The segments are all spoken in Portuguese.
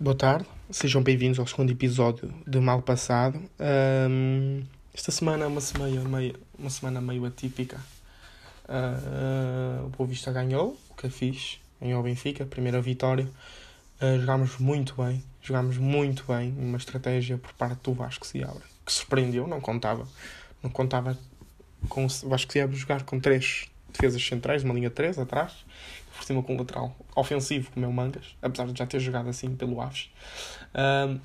Boa tarde, sejam bem-vindos ao segundo episódio de Mal Passado. Um, esta semana é uma semana meio, uma semana meio atípica. Uh, o Boa Vista ganhou, o que é fixe, ganhou o Benfica, primeira vitória. Uh, jogámos muito bem, jogámos muito bem, uma estratégia por parte do Vasco Seabra, que surpreendeu, não contava, não contava com o Vasco Seabra jogar com três defesas centrais, uma linha 3 atrás, por cima com um lateral ofensivo, como é o Mangas, apesar de já ter jogado assim pelo Aves. Uh,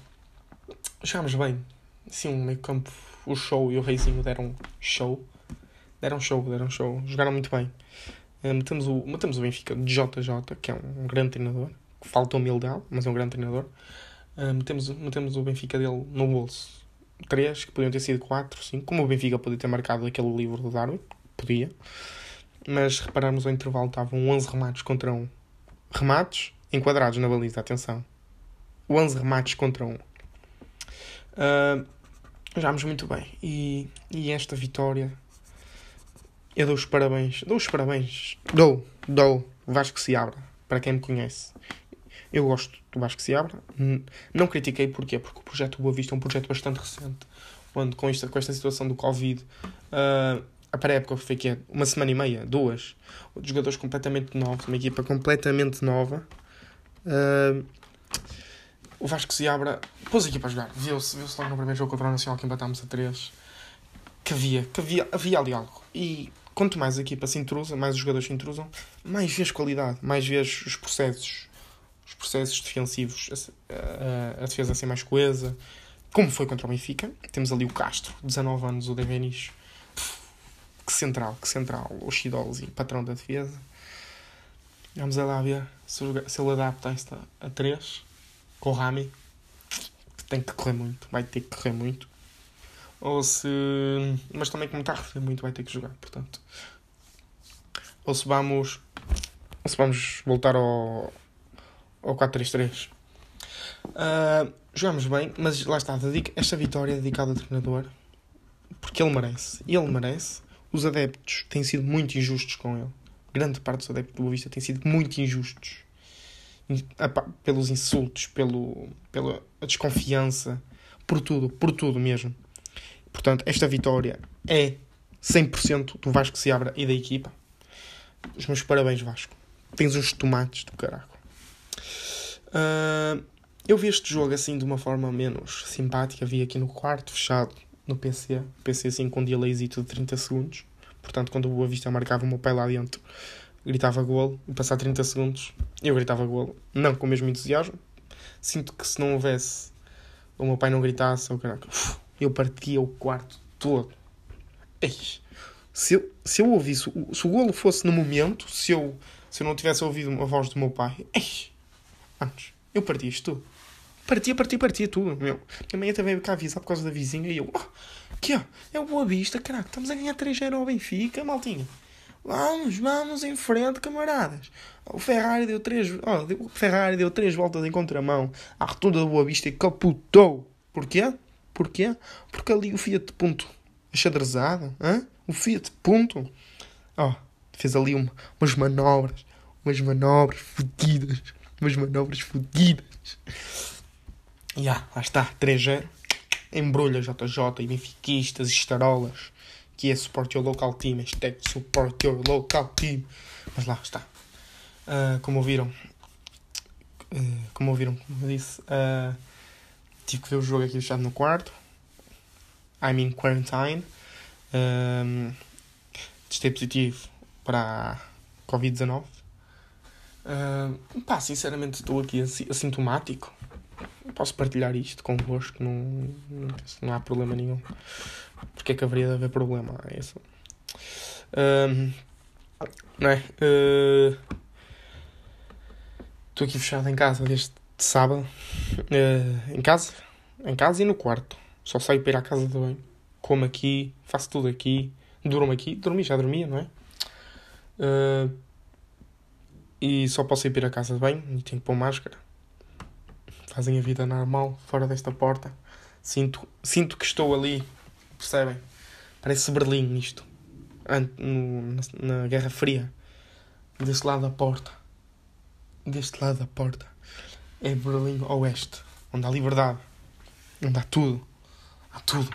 jogámos bem, sim, um meio campo, o show e o Reizinho deram show, deram show, deram show, jogaram muito bem. Uh, metemos, o, metemos o Benfica de JJ, que é um, um grande treinador, falta humildade, mas é um grande treinador. Uh, metemos, metemos o Benfica dele no bolso. 3, que podiam ter sido 4, 5, como o Benfica podia ter marcado aquele livro do Darwin, podia mas repararmos ao intervalo estavam 11 remates contra 1. Remates enquadrados na baliza, atenção. 11 remates contra 1. Uh, jogámos muito bem. E, e esta vitória, eu dou os parabéns. Dou os parabéns. Dou, dou. Vasco se abra, para quem me conhece. Eu gosto do Vasco se abra. Não critiquei porquê? Porque o projeto Boa Vista é um projeto bastante recente. Quando com esta, com esta situação do Covid, uh, a pré-época foi que uma semana e meia, duas, de jogadores completamente novos, uma equipa completamente nova. Uh, o Vasco se abra, pôs a equipa a jogar, viu-se viu logo no primeiro jogo contra o Nacional que empatámos a três que havia, que havia, havia ali algo. E quanto mais a equipa se intrusa, mais os jogadores se intrusam, mais vês qualidade, mais vês os processos, os processos defensivos, a, a, a defesa ser mais coesa, como foi contra o Benfica. Temos ali o Castro, 19 anos, o Devenis que central, que central, o Chidolzi, patrão da defesa. Vamos lá ver se, se ele adapta esta a 3 com o Rami, que tem que correr muito, vai ter que correr muito. Ou se. Mas também, como está a correr muito, vai ter que jogar, portanto. Ou se vamos. Ou se vamos voltar ao. ao 4-3-3. Uh, jogamos bem, mas lá está, esta vitória é dedicada ao treinador porque ele merece. Ele merece os adeptos têm sido muito injustos com ele. Grande parte dos adeptos do Boa Vista têm sido muito injustos. Pelos insultos, pelo, pela desconfiança, por tudo, por tudo mesmo. Portanto, esta vitória é 100% do Vasco se abra e da equipa. Os meus parabéns, Vasco. Tens uns tomates do caralho. Uh, eu vi este jogo assim de uma forma menos simpática. Vi aqui no quarto, fechado, no PC. PC assim com um delayzito de 30 segundos. Portanto, quando o Boa Vista marcava o meu pai lá dentro, gritava gol. E passar 30 segundos, eu gritava gol. Não com o mesmo entusiasmo. Sinto que se não houvesse, o meu pai não gritasse, eu, caraca, eu partia o quarto todo. Eish. Se eu, se eu ouvisse, se o golo fosse no momento, se eu, se eu não tivesse ouvido a voz do meu pai, eish, antes, eu partia isto tudo. Partia, partia, partia tudo, meu. Minha mãe veio cá avisar por causa da vizinha e eu, oh, que ó, é o Boa Vista, caraca, estamos a ganhar 3-0 ao Benfica, maltinha. Vamos, vamos em frente, camaradas. O Ferrari deu três, oh, o Ferrari deu três voltas em contramão à rotunda do Boa Vista e capotou. Porquê? Porquê? Porque ali o Fiat Punto achadrezado, hein? o Fiat Punto, oh, fez ali uma, umas manobras, umas manobras fodidas, umas manobras fodidas. Yeah, lá está, 3-0. Embrulha JJ e benfiquistas e estarolas. Que é support your local team. Hashtag support your local team. Mas lá está. Uh, como ouviram, uh, como ouviram, como eu disse, uh, tive que ver o jogo aqui fechado no quarto. I'm in quarantine. Um, testei positivo para Covid-19. Uh, pá, sinceramente estou aqui assintomático posso partilhar isto convosco, não, não, há problema nenhum. Porque é que haveria de haver problema? É isso. Um, não é? Estou uh, aqui fechado em casa desde sábado. Uh, em casa? Em casa e no quarto. Só saio para ir à casa de banho. Como aqui, faço tudo aqui. Durmo aqui. Dormi, já dormia, não é? Uh, e só posso ir para a casa de banho e tenho que pôr máscara fazem a vida normal fora desta porta. Sinto, sinto que estou ali, percebem? Parece Berlim isto. No, na, na Guerra Fria. Deste lado da porta. Deste lado da porta. é Berlim Oeste, onde há liberdade, onde há tudo, há tudo.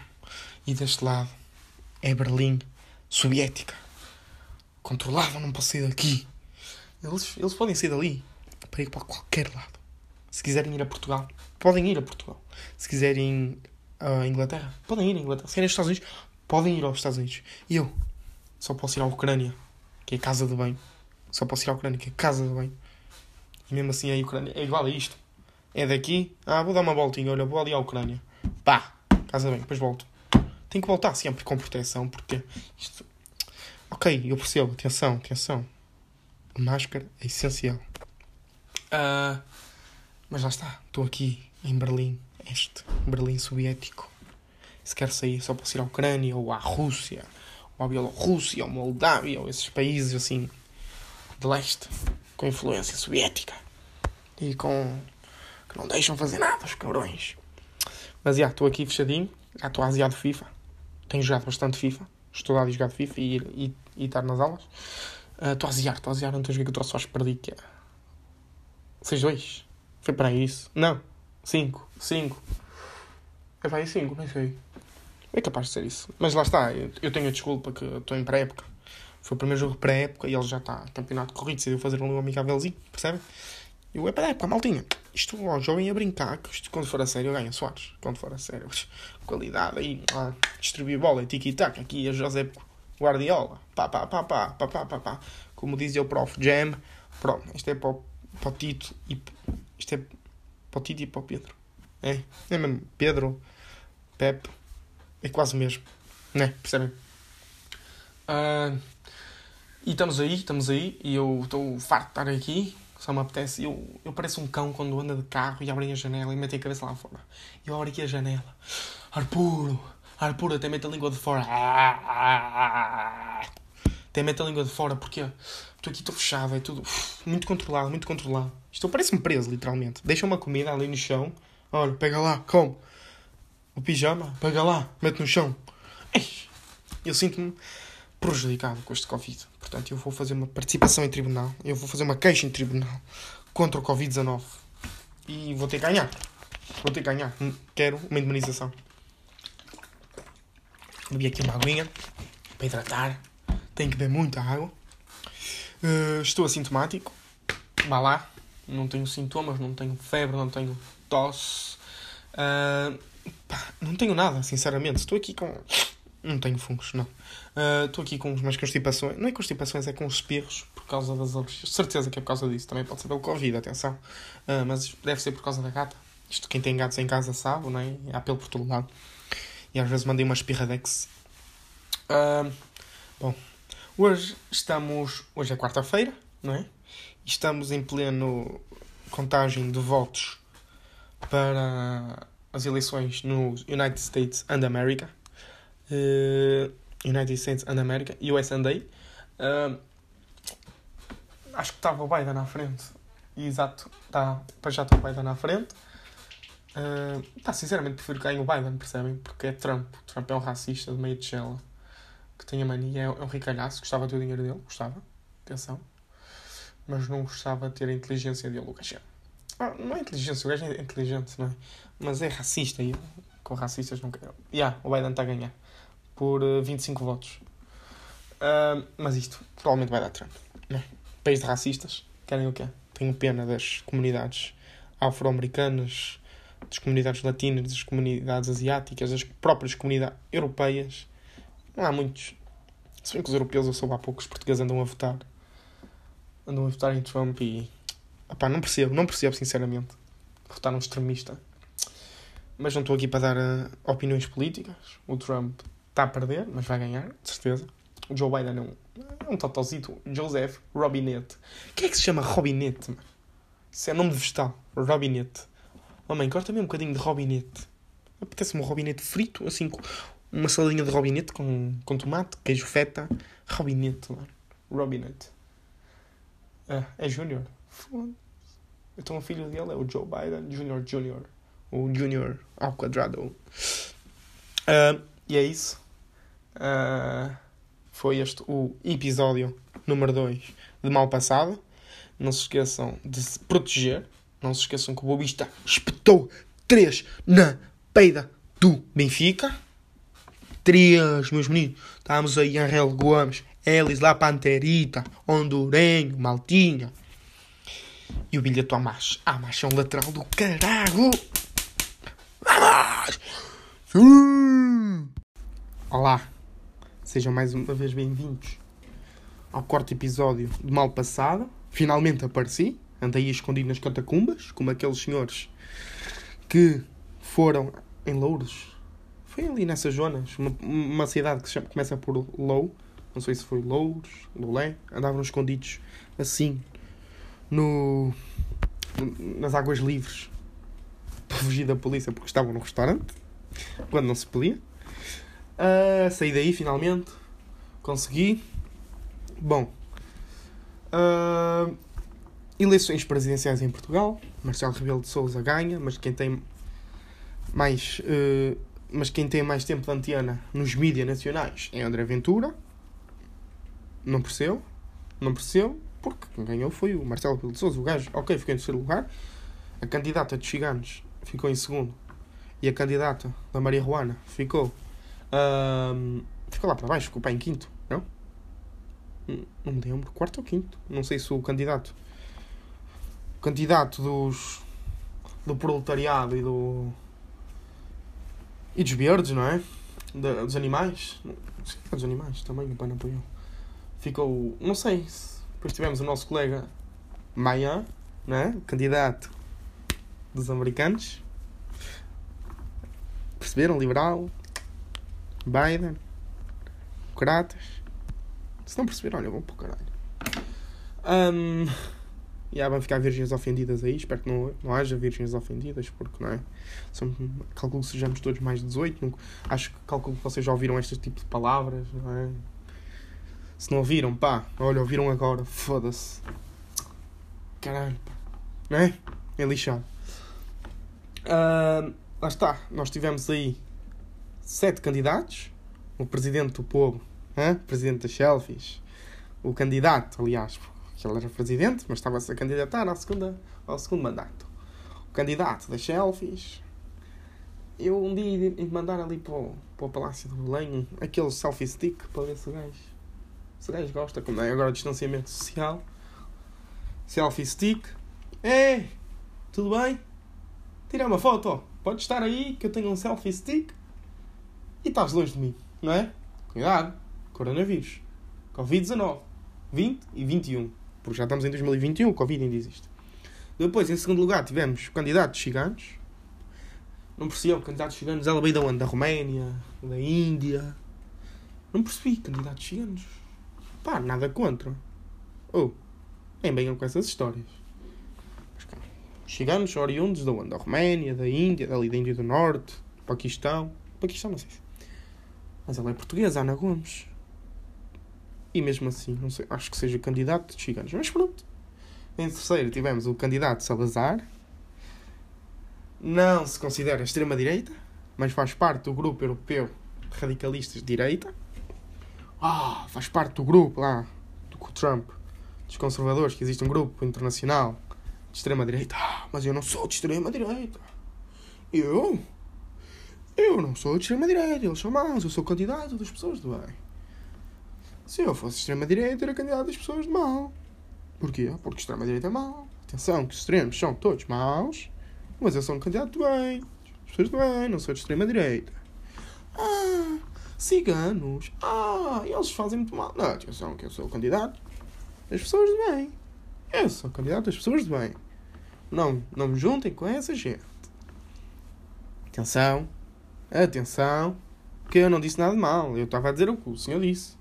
E deste lado é Berlim Soviética, controlada, não posso sair daqui. Eles, eles podem sair dali para ir para qualquer lado. Se quiserem ir a Portugal, podem ir a Portugal. Se quiserem a Inglaterra, podem ir a Inglaterra. Se querem aos Estados Unidos, podem ir aos Estados Unidos. E eu só posso ir à Ucrânia, que é casa de bem. Só posso ir à Ucrânia, que é casa de bem. E mesmo assim a Ucrânia é igual a isto. É daqui, ah, vou dar uma voltinha, olha, vou ali à Ucrânia. Pá, casa bem, depois volto. Tenho que voltar sempre com proteção, porque isto. Ok, eu percebo, atenção, atenção. Máscara é essencial. Uh, mas lá está, estou aqui em Berlim, este Berlim soviético. Se quer sair, só posso ir à Ucrânia, ou à Rússia, ou à Bielorrússia, ou Moldávia, ou esses países assim de leste, com influência soviética e com. que não deixam fazer nada, os cabrões. Mas já, estou aqui fechadinho, já estou asiado FIFA, tenho jogado bastante FIFA, estudado e jogado FIFA e, e, e estar nas aulas. Estou uh, a aziar, estou a aziar, não tens o que eu trouxe, acho que perdi que é. 6-2. Foi para isso? Não. 5. 5. É para aí 5, nem sei. É capaz de ser isso. Mas lá está, eu, tenho a desculpa que estou em pré-época. Foi o primeiro jogo pré-época e ele já está campeonato corrido, decidiu fazer um amigávelzinho, percebe? E eu, é para época, maltinha. Isto, ó, joguem a brincar, que isto, quando for a sério, ganha Soares. Quando for a sério, qualidade aí, ah, distribuir bola, tiki-taka, aqui a José Guardiola, pá, pá, pá, pá, pá, pá, pá, pá. Como dizia o prof Jam, pronto, isto é para o, para o Tito e isto é para o Tito e para o Pedro. É, é mesmo, Pedro, Pepe, é quase o mesmo, né? Percebem? Uh, e estamos aí, estamos aí, e eu estou farto de estar aqui, só me apetece. Eu, eu pareço um cão quando anda de carro e abre a janela e mete a cabeça lá fora. Eu abro aqui a janela, ar puro, ar puro, até mete a língua de fora. Até mete a língua de fora, porque estou aqui, estou fechado, é tudo muito controlado, muito controlado. Isto parece-me preso, literalmente. Deixa uma comida ali no chão, olha, pega lá, come. O pijama, pega lá, mete no chão. Eu sinto-me prejudicado com este Covid. Portanto, eu vou fazer uma participação em tribunal, eu vou fazer uma queixa em tribunal contra o Covid-19 e vou ter que ganhar. Vou ter que ganhar. Quero uma indemnização. Bebi aqui uma aguinha para hidratar. Tenho que beber muita água. Uh, estou assintomático. Vá lá. Não tenho sintomas, não tenho febre, não tenho tosse. Uh, pá, não tenho nada, sinceramente. Estou aqui com não tenho fungos, não. Estou uh, aqui com umas constipações. Não é constipações, é com os espirros por causa das alergias. Certeza que é por causa disso. Também pode ser pelo Covid, atenção. Uh, mas deve ser por causa da gata. Isto quem tem gatos em casa sabe, não é? Há pelo por todo lado. E às vezes mandei uma espirradex. Uh, bom, hoje estamos. Hoje é quarta-feira, não é? Estamos em pleno contagem de votos para as eleições nos United States and America uh, United States and America, US and A. Uh, acho que estava o Biden na frente. Exato, tá, já está o Biden na frente. Uh, tá, sinceramente prefiro que ganhe o Biden, percebem? Porque é Trump. Trump é um racista de meio de gela que tem a mania, é um ricalhaço, gostava de ter o dinheiro dele, gostava, atenção, mas não gostava de ter a inteligência dele, o gajo. É, ah, não é inteligência, o gajo é inteligente, não é? Mas é racista e com racistas não quero. Yeah, o Biden está a ganhar por 25 eh, votos. Uh, mas isto provavelmente vai dar Trump. Né? País de racistas, querem o quê? Tenho pena das comunidades afro-americanas, das comunidades latinas, das comunidades asiáticas, das próprias comunidades europeias. Não há muitos. Se bem que os europeus eu soube há poucos portugueses andam a votar. Andam a votar em Trump e. Epá, não percebo, não percebo sinceramente. Votar num extremista. Mas não estou aqui para dar uh, opiniões políticas. O Trump está a perder, mas vai ganhar, de certeza. O Joe Biden é um, é um totozito. Joseph Robinette. Quem é que se chama Robinette, mano? Isso é nome de vegetal. Robinette. Oh, mãe, corta-me um bocadinho de Robinette. Apetece-me um Robinette frito, assim, uma saladinha de Robinette com, com tomate, queijo feta. Robinette, mano. Robinette. Ah, é Júnior. Então o filho dele é o Joe Biden Júnior Júnior. O Júnior ao quadrado. Uh, e é isso. Uh, foi este o episódio número 2 de Mal Passado. Não se esqueçam de se proteger, Não se esqueçam que o Boa Vista espetou 3 na peida do Benfica. 3, meus meninos. Estamos aí, Angel Gomes, Elis, La Panterita, Hondurenho, Maltinha. E o Bilha Tomás. Ah, mas é um lateral do caralho. Vamos! Sim! Olá. Sejam mais uma vez bem-vindos ao quarto episódio de Mal Passado. Finalmente apareci. Andei escondido nas catacumbas, como aqueles senhores que foram em Louros. Foi ali nessas zonas, uma, uma cidade que chama, começa por Lou. Não sei se foi Louros, Loulé. Andavam escondidos assim, no, nas águas livres, para fugir da polícia porque estavam no restaurante, quando não se podia. Uh, saí daí finalmente, consegui. Bom, uh, eleições presidenciais em Portugal. Marcelo Rebelo de Souza ganha, mas quem tem mais, uh, mas quem tem mais tempo de antena nos mídias nacionais é André Ventura. Não percebeu, não percebeu, porque quem ganhou foi o Marcelo Rebelo de Souza. O gajo, ok, ficou em terceiro lugar. A candidata de Chiganos ficou em segundo. E a candidata da Maria Ruana ficou um, ficou lá para baixo, ficou para em quinto, não? Não me lembro, quarto ou quinto. Não sei se o candidato. O candidato dos. do proletariado e do. E dos verdes, não é? Dos animais. Dos animais também, o pai não apoiou. Ficou. não sei. Depois tivemos o nosso colega Maia, não é? Candidato dos americanos. Perceberam? Liberal. Biden, Democratas. Se não perceberam, olha, vou para o caralho. Um, yeah, vão ficar virgens ofendidas aí. Espero que não, não haja virgens ofendidas, porque não é? São, calculo que sejamos todos mais de 18. Não, acho que calculo que vocês já ouviram este tipo de palavras, não é? Se não ouviram, pá, olha, ouviram agora, foda-se. Caralho, pá. Não é? É lixado. Uh, lá está, nós tivemos aí sete candidatos. O presidente do povo, hein? presidente das selfies. O candidato, aliás, porque ele era presidente, mas estava-se a candidatar à segunda, ao segundo mandato. O candidato das selfies. Eu um dia ia mandar ali para o, para o Palácio do Belém aquele selfie stick para ver se o gajo, se o gajo gosta, como é agora distanciamento social. Selfie stick. É, tudo bem? Tira uma foto. Pode estar aí que eu tenho um selfie stick e estás longe de mim, não é? Cuidado, coronavírus, Covid-19, 20 e 21, porque já estamos em 2021, o Covid ainda existe. Depois, em segundo lugar, tivemos o candidato de ciganos. Não percebi, o candidato de ciganos, ela veio da onde? Da Roménia, da Índia. Não percebi, candidato de ciganos. Pá, nada contra. Oh, nem venham com essas histórias. Ciganos são oriundos da onde? Da Roménia, da Índia, dali da Índia do Norte, Paquistão. Paquistão, não sei se. Mas ela é portuguesa, Ana Gomes. E mesmo assim, não sei, acho que seja candidato de ciganos. Mas pronto. Em terceiro tivemos o candidato Salazar. Não se considera extrema-direita, mas faz parte do grupo europeu de radicalistas de direita. Ah, faz parte do grupo lá, do Trump, dos conservadores, que existe um grupo internacional de extrema-direita. Ah, mas eu não sou de extrema-direita. Eu? Eu não sou de extrema-direita, eles são maus, eu sou candidato das pessoas do bem. Se eu fosse extrema-direita, era candidato das pessoas de mal. Porquê? Porque extrema-direita é mau. Atenção, que os extremos são todos maus, mas eu sou um candidato bem. As pessoas do bem, não sou de extrema-direita. Ah, ciganos. Ah, eles fazem muito mal. Não, atenção, que eu sou o candidato das pessoas do bem. Eu sou o candidato das pessoas do bem. Não, não me juntem com essa gente. Atenção, Atenção, que eu não disse nada de mal. Eu estava a dizer o que o senhor disse.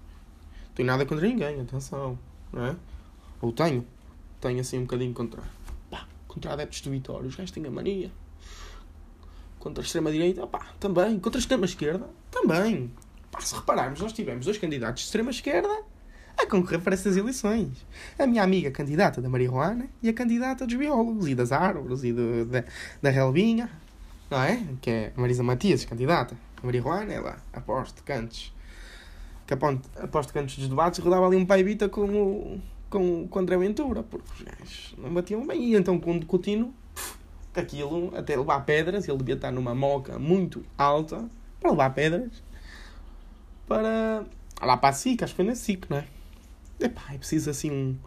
Tenho nada contra ninguém, atenção. Não é? Ou tenho. Tenho assim um bocadinho contra. Pá, contra adeptos do Vitória. Os gajos têm a mania. Contra a extrema-direita, pá, também. Contra a extrema-esquerda, também. Pá, se repararmos, nós tivemos dois candidatos de extrema-esquerda a concorrer para essas eleições. A minha amiga candidata da Maria Juana e a candidata dos biólogos e das árvores e do, da, da relvinha não é? Que é Marisa Matias, candidata. A Maria Juana, ela aposto cantos. Que aposto cantos dos debates rodava ali um pai Vita com o, com, com André Ventura, porque os gajos não batiam bem. E então, quando Coutinho que aquilo, até levar pedras, ele devia estar numa moca muito alta para levar pedras para lá para a SIC, acho que foi na SIC, não é? Epá, é preciso assim um.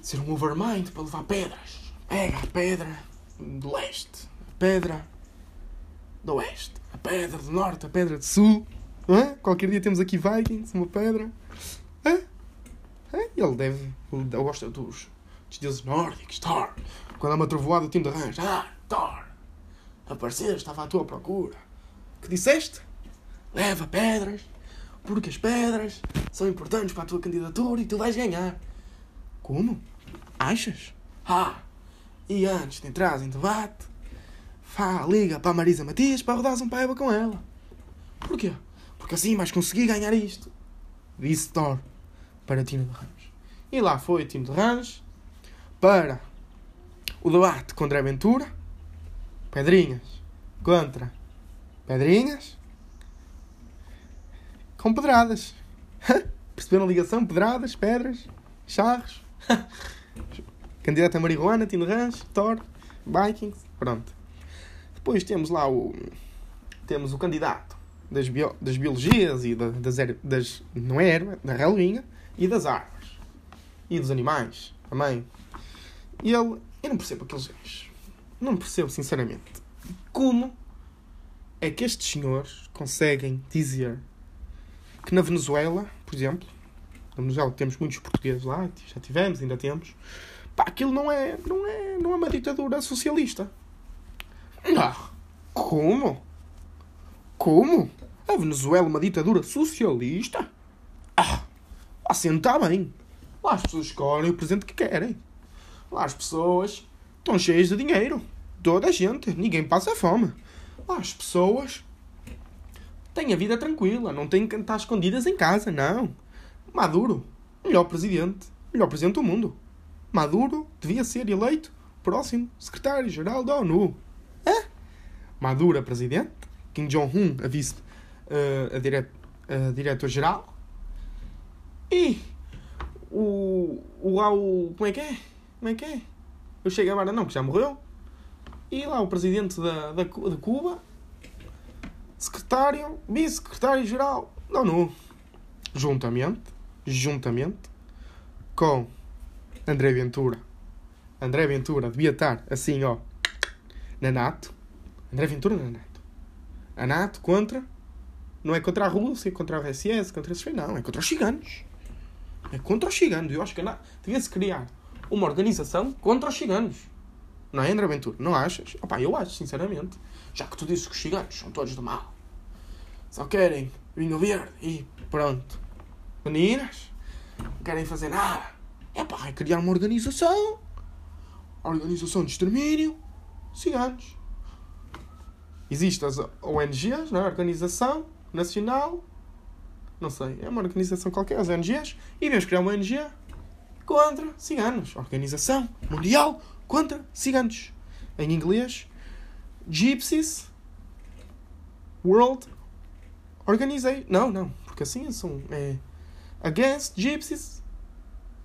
ser um overmind para levar pedras. Pega a pedra do leste, a pedra do oeste, a pedra do norte, a pedra do sul. Hã? Qualquer dia temos aqui Vikings, uma pedra. Hã? Hã? Ele deve. Ele gosta dos, dos deuses nórdicos, Thor. Quando há uma trovoada, o time de arranjo. Ah, Thor! Apareceste, estava à tua procura. Que disseste? Leva pedras, porque as pedras são importantes para a tua candidatura e tu vais ganhar. Como? Achas? Ah! E antes de entrar em debate, Fá, liga para a Marisa Matias para rodares um paiva com ela. Porquê? Porque assim vais conseguir ganhar isto. Disse Thor para Tino de Ramos. E lá foi Tino de Ramos para o debate com André Ventura. Pedrinhas contra Pedrinhas. Com pedradas. Perceberam a ligação? Pedradas, pedras, charros. Candidato a marihuana, Tino Ramos, Thor, Vikings. Pronto. Depois temos lá o. Temos o candidato das, bio, das biologias e da, das, das. Não é erva, da relvinha e das árvores. E dos animais também. E ele. Eu não percebo aqueles. Não percebo, sinceramente. Como é que estes senhores conseguem dizer que na Venezuela, por exemplo, na Venezuela temos muitos portugueses lá, já tivemos, ainda temos, pá, aquilo não é, não é, não é uma ditadura socialista. Não. Como? Como? A Venezuela é uma ditadura socialista? Ah, lá senta bem. Lá as pessoas escolhem o presente que querem. Lá as pessoas estão cheias de dinheiro. Toda a gente. Ninguém passa fome. Lá as pessoas têm a vida tranquila. Não têm que estar escondidas em casa, não. Maduro, melhor presidente. Melhor presidente do mundo. Maduro devia ser eleito próximo secretário-geral da ONU. Hã? Maduro a presidente, Kim Jong-un a vice uh, a, dire a diretor-geral e o, o lá o como é que é? Como é que é? Eu chego agora não, que já morreu. E lá o presidente da, da, de Cuba, secretário, vice-secretário-geral da ONU, juntamente, juntamente com André Ventura. André Ventura devia estar assim, ó, na NATO. André Ventura na NATO. A NATO contra. Não é contra a Rússia, contra a RSS, contra esses. Não, é contra os ciganos. É contra os ciganos. Eu acho que devia-se criar uma organização contra os ciganos. Não é, André Ventura? Não achas? Opa, eu acho, sinceramente. Já que tu dizes que os ciganos são todos do mal. Só querem vinho verde e pronto. Meninas, não querem fazer nada. É pá, é criar uma organização. Organização de extermínio ciganos. Existem as ONGs, não é? Organização Nacional, não sei, é uma organização qualquer, as ONGs, e vamos criar uma ONG contra ciganos. Organização Mundial contra ciganos. Em inglês, Gypsies World Organization. Não, não, porque assim são. É, Against Gypsies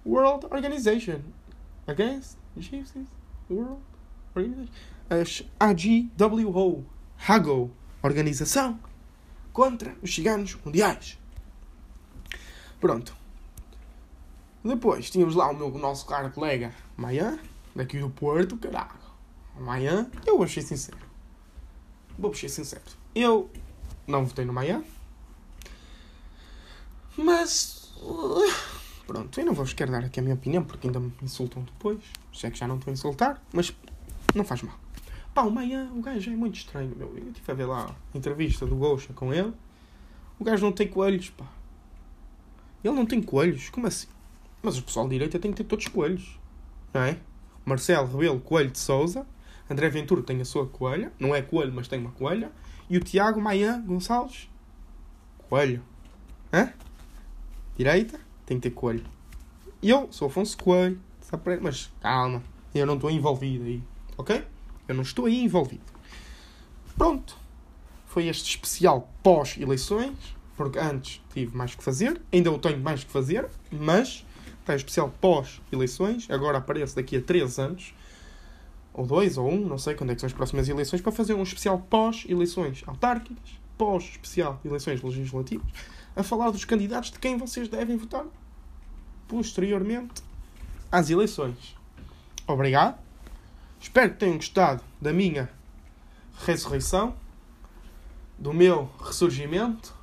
World Organization. Against Gypsies World Organization as AGWO, HAGO, Organização contra os Ciganos Mundiais. Pronto. Depois tínhamos lá o meu nosso caro colega Maia, daqui do Porto, caralho. Maia, eu vou ser sincero. Vou ser sincero. Eu não votei no Maia. Mas. Pronto, eu não vou querer dar aqui a minha opinião porque ainda me insultam depois. Sei que já não estou a insultar, mas não faz mal. Pá, o Maia, o gajo é muito estranho, meu. Eu tive a ver lá a entrevista do Gosha com ele. O gajo não tem coelhos, pá. Ele não tem coelhos, como assim? Mas o pessoal de direita tem que ter todos coelhos, não é? Marcelo Rebelo Coelho de Souza, André Ventura tem a sua coelha, não é coelho, mas tem uma coelha, e o Tiago Maia Gonçalves, coelho. Hã? Direita, tem que ter coelho. Eu sou Afonso Coelho, mas calma, eu não estou envolvido aí, ok? Eu não estou aí envolvido. Pronto. Foi este especial pós-eleições, porque antes tive mais que fazer, ainda eu tenho mais que fazer, mas está especial pós-eleições, agora aparece daqui a 3 anos. ou dois, ou um, não sei quando é que são as próximas eleições, para fazer um especial pós-eleições autárquicas, pós-especial eleições legislativas, a falar dos candidatos de quem vocês devem votar posteriormente às eleições. Obrigado. Espero que tenham gostado da minha ressurreição, do meu ressurgimento,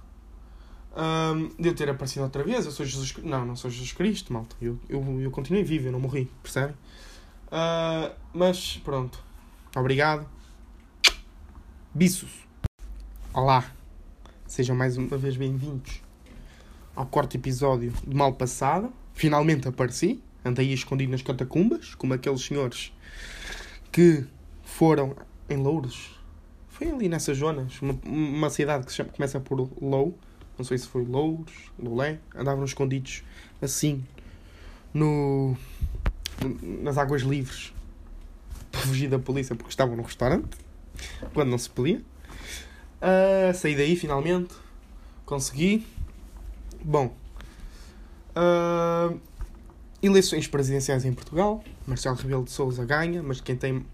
um, de eu ter aparecido outra vez. Eu sou Jesus Não, não sou Jesus Cristo, malta. Eu, eu, eu continuei vivo, eu não morri, percebem? Uh, mas pronto. Obrigado. Bisos. Olá. Sejam mais uma vez bem-vindos ao quarto episódio do Mal Passado. Finalmente apareci. Andei escondido nas catacumbas, como aqueles senhores que foram em Louros. Foi ali nessas zonas, uma, uma cidade que chama, começa por Lou. Não sei se foi Louros, Loulé. Andavam escondidos assim no nas águas livres para fugir da polícia porque estavam no restaurante quando não se podia. Uh, saí daí finalmente, consegui. Bom, uh, eleições presidenciais em Portugal. Marcelo Rebelo de Souza ganha, mas quem tem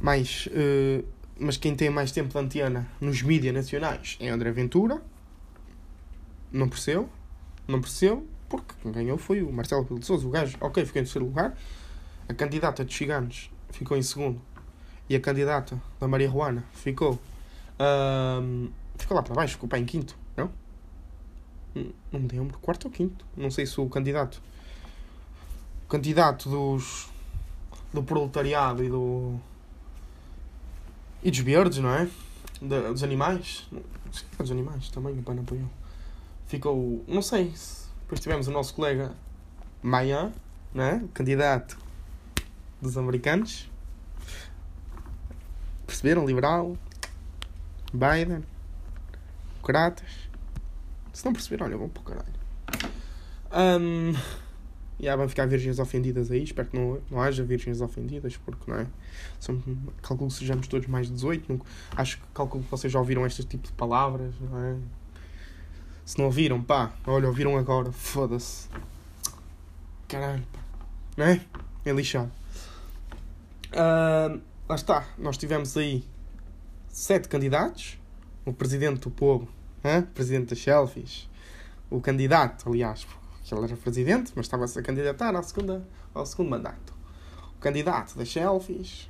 mais, uh, mas quem tem mais tempo de antena nos mídias nacionais é André Ventura. Não percebo, não percebo porque quem ganhou foi o Marcelo Rebelo de Sousa. O gajo, ok, ficou em terceiro lugar. A candidata de Chiganos ficou em segundo. E a candidata da Maria Juana ficou. Um, ficou lá para baixo, ficou para em quinto, não? Não me lembro, quarto ou quinto. Não sei se o candidato. Candidato dos. do proletariado e do. e dos verdes, não é? De, dos animais. Sim, dos animais também, o pai não apoiou. Ficou. não sei se depois tivemos o nosso colega Maia, né? candidato dos americanos. Perceberam? Liberal, Biden, democratas. Se não perceberam, olha, vão para o caralho. Um, e yeah, vão ficar virgens ofendidas aí. Espero que não, não haja virgens ofendidas, porque não é? São, calculo que sejamos todos mais de 18. Não, acho que calculo que vocês já ouviram este tipo de palavras, não é? Se não ouviram, pá, olha, ouviram agora, foda-se. Caralho, pá. Não é? É lixado. Uh, lá está, nós tivemos aí sete candidatos. O presidente do povo, hein? presidente das selfies. O candidato, aliás, que ele era presidente, mas estava-se a candidatar à segunda, ao segundo mandato. O candidato das selfies.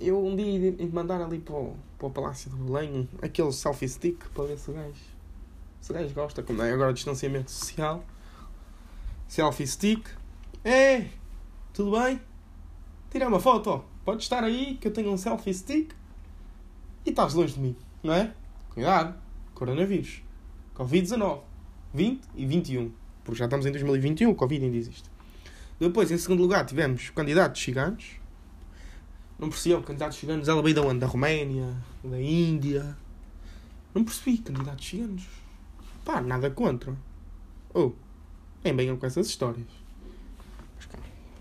Eu um dia ia mandar ali para o, para o Palácio do Belém aquele selfie stick para ver se o gajo se o gajo gosta, como é agora distanciamento social. Selfie stick. Ei, tudo bem? Tira uma foto, Pode estar aí que eu tenho um selfie stick e estás longe de mim, não é? Cuidado, coronavírus, Covid-19, 20 e 21, porque já estamos em 2021, o Covid ainda existe. Depois, em segundo lugar, tivemos candidatos ciganos. Não percebiam candidatos ciganos, ela veio da onde? Da Roménia, da Índia. Não percebi candidatos ciganos. Pá, nada contra. Ou, oh, nem venham com essas histórias.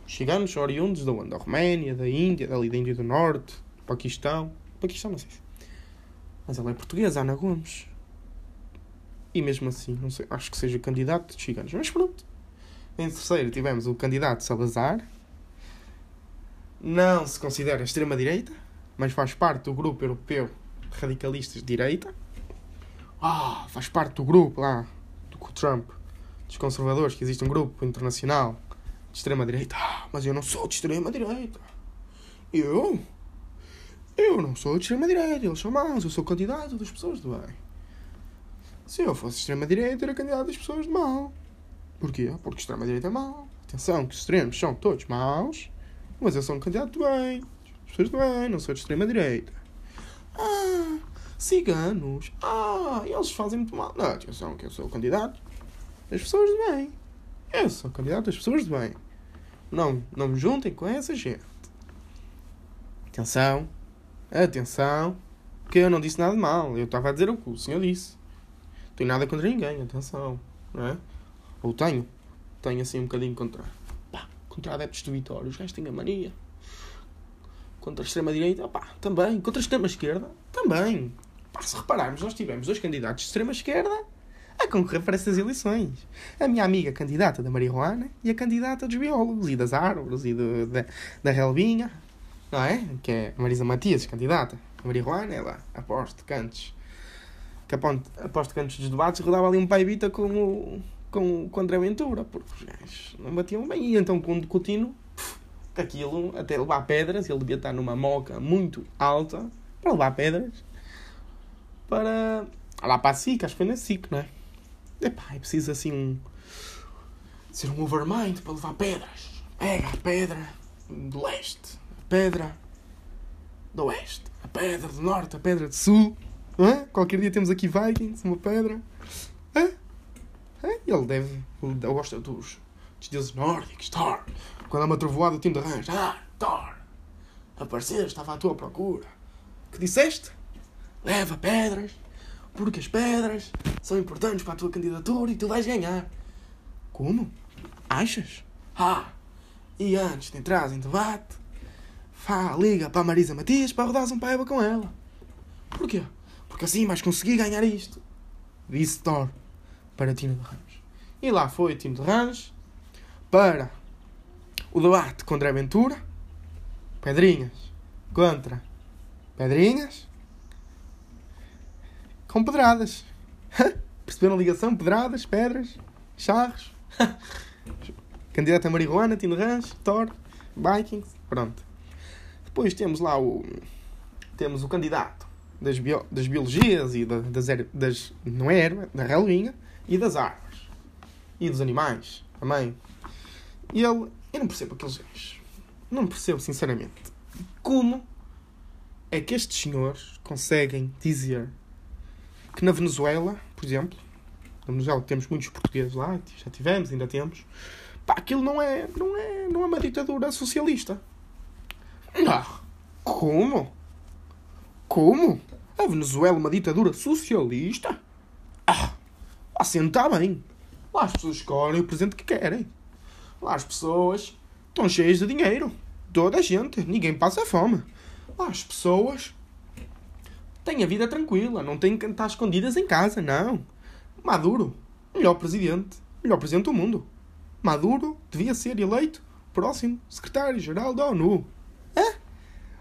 Chegamos oriundos da onde? Da Roménia, da Índia, dali da Índia do Norte, Paquistão. Paquistão, não sei se. Mas ela é portuguesa, Ana Gomes. E mesmo assim, não sei, acho que seja candidato de chiganos. Mas pronto. Em terceiro tivemos o candidato Salazar. Não se considera extrema-direita, mas faz parte do grupo europeu de radicalistas de direita ah, faz parte do grupo lá, do Trump, dos conservadores, que existe um grupo internacional de extrema-direita. Ah, mas eu não sou de extrema-direita. Eu? Eu não sou de extrema-direita, eles são maus, eu sou candidato das pessoas do bem. Se eu fosse extrema-direita, era candidato das pessoas de mal. Porquê? Porque extrema-direita é mau. Atenção, que os extremos são todos maus, mas eu sou um candidato bem. As pessoas do bem, não sou de extrema-direita. Ah, ciganos. Ah, eles fazem muito mal. Não, atenção, que eu sou o candidato das pessoas de bem. Eu sou o candidato das pessoas de bem. Não, não me juntem com essa gente. Atenção, atenção, que eu não disse nada de mal. Eu estava a dizer o que o senhor disse. Tenho nada contra ninguém, atenção. Não é? Ou tenho. Tenho assim um bocadinho contra. Pá, contra adeptos do Vitória. Os gajos têm a mania. Contra a extrema-direita, pá, também. Contra a extrema-esquerda, também. Pá, se repararmos, nós tivemos dois candidatos de extrema-esquerda a concorrer para estas eleições. A minha amiga candidata da Maria Juana e a candidata dos biólogos e das árvores e do, da, da relvinha. não é? Que é a Marisa Matias, candidata. A Maria Juana, ela aposto cantos. Que aponte, aposto cantos dos debates, rodava ali um paibita com o, com, com o André Ventura, porque os gajos não batiam bem. E então com o Coutinho, aquilo, até levar pedras, ele devia estar numa moca muito alta, para levar pedras, para lá para a SIC, acho que foi na SIC, não é? Epá, é preciso assim um. ser um overmind para levar pedras. Pega a pedra do leste, a pedra do oeste, a pedra do norte, a pedra do sul. Qualquer dia temos aqui Vikings, uma pedra. Ele deve. Ele gosta dos, dos deuses nórdicos, Thor. Quando há uma trovoada, o time de arranjo. Ah, Thor! Apareceste, estava à tua procura. Que disseste? Leva pedras, porque as pedras são importantes para a tua candidatura e tu vais ganhar. Como? Achas? Ah! E antes de entrar em debate, Fá, liga para a Marisa Matias para rodares um paiva com ela. Porquê? Porque assim vais conseguir ganhar isto. Disse Thor para Tino de Ramos. E lá foi Tino de Ramos para o debate com André Ventura. Pedrinhas contra Pedrinhas com pedradas. Perceberam a ligação? Pedradas, pedras, charros. Candidato a marihuana, Tino Ramos, Thor, Vikings. Pronto. Depois temos lá o. Temos o candidato das, bio, das biologias e da, das, das. Não é erva, da relinha e das árvores. E dos animais também. E ele. Eu não percebo aqueles gajos. Não percebo, sinceramente. Como é que estes senhores conseguem dizer que na Venezuela, por exemplo, na Venezuela temos muitos portugueses lá, já tivemos, ainda temos, pá, aquilo não é, não é, não é uma ditadura socialista. Não. Como? Como? A Venezuela é uma ditadura socialista? Ah, lá senta bem. Lá as pessoas escolhem o presente que querem. Lá as pessoas estão cheias de dinheiro. Toda a gente. Ninguém passa fome. Lá as pessoas têm a vida tranquila. Não têm que estar escondidas em casa, não. Maduro, melhor presidente. Melhor presidente do mundo. Maduro devia ser eleito próximo secretário-geral da ONU.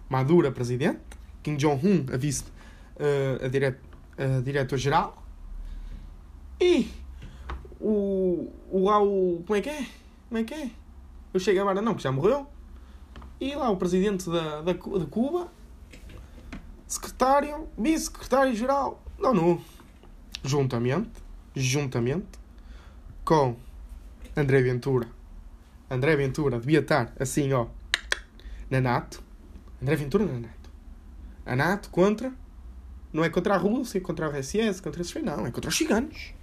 Maduro a presidente, Kim Jong-un a vice uh, a, dire a diretor-geral e o, o lá o como é que é? Como é que é? Eu chego agora não, que já morreu. E lá o presidente da, da, de Cuba, secretário, vice-secretário-geral da ONU. Juntamente, juntamente com André Ventura. André Ventura devia estar assim, ó, na NATO. André Ventura na NATO. A NATO contra. Não é contra a Rússia, contra a RSS, contra esses. Não, é contra os ciganos.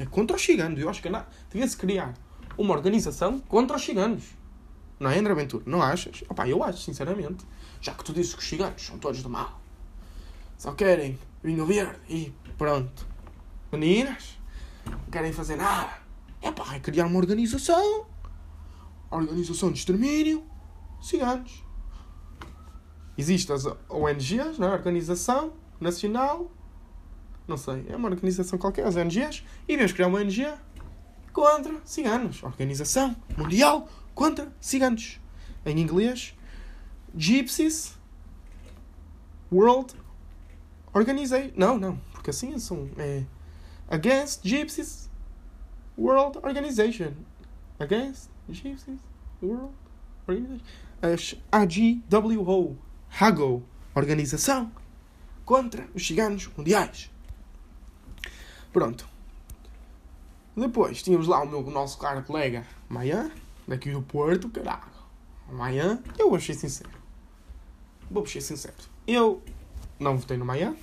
É contra os ciganos. Eu acho que devia-se criar uma organização contra os ciganos. Não é, André Ventura? Não achas? Opa, eu acho, sinceramente. Já que tu dizes que os ciganos são todos do mal. Só querem vinho verde e pronto. Meninas, não querem fazer nada. É pá, é criar uma organização. Organização de extermínio. Ciganos. Existem as ONGs, não é? Organização Nacional. Não sei, é uma organização qualquer, as ONGs. E vamos criar uma ONG contra ciganos. Organização Mundial contra ciganos. Em inglês, Gypsies World Organization. Não, não, porque assim são. É, Against Gypsies World Organization. Against Gypsies World Organization. AGWO. Hago, organização contra os ciganos mundiais. Pronto. Depois tínhamos lá o, meu, o nosso caro colega Maia, daqui do Porto, caralho. Maia, eu vou ser sincero. Vou ser sincero. Eu não votei no Maia.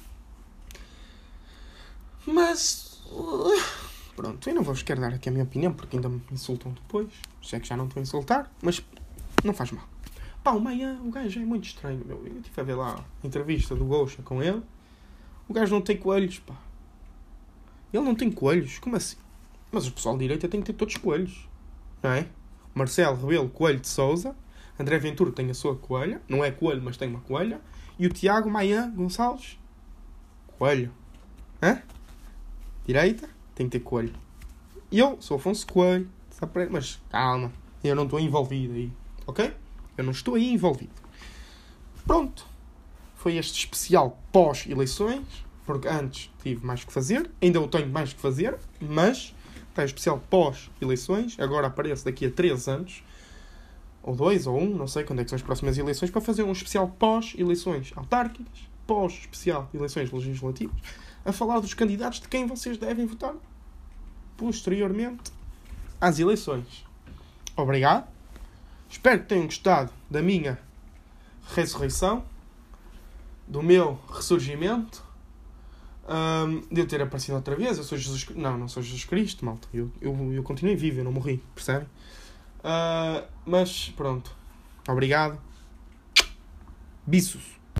Mas. Pronto, eu não vou querer dar aqui a minha opinião porque ainda me insultam depois. Sei que já não estou a insultar, mas não faz mal. Pá, o Maia, o gajo é muito estranho, meu. Eu tive a ver lá a entrevista do Gosha com ele. O gajo não tem coelhos, pá. Ele não tem coelhos, como assim? Mas o pessoal de direita tem que ter todos coelhos, não é? Marcelo Rebelo Coelho de Souza, André Ventura tem a sua coelha, não é coelho, mas tem uma coelha, e o Tiago Maia Gonçalves, coelho. Hã? Direita, tem que ter coelho. E eu sou Afonso Coelho, mas calma, eu não estou envolvido aí, ok? Eu não estou aí envolvido. Pronto. Foi este especial pós-eleições, porque antes tive mais que fazer, ainda eu tenho mais que fazer, mas tem especial pós-eleições, agora aparece daqui a 3 anos, ou 2 ou 1, um, não sei quando é que são as próximas eleições, para fazer um especial pós-eleições autárquicas, pós-especial eleições legislativas, a falar dos candidatos de quem vocês devem votar posteriormente às eleições. Obrigado. Espero que tenham gostado da minha ressurreição, do meu ressurgimento, um, de eu ter aparecido outra vez. Eu sou Jesus Não, não sou Jesus Cristo, malta. Eu, eu, eu continuei vivo, eu não morri, percebem? Uh, mas pronto. Obrigado. Bisos.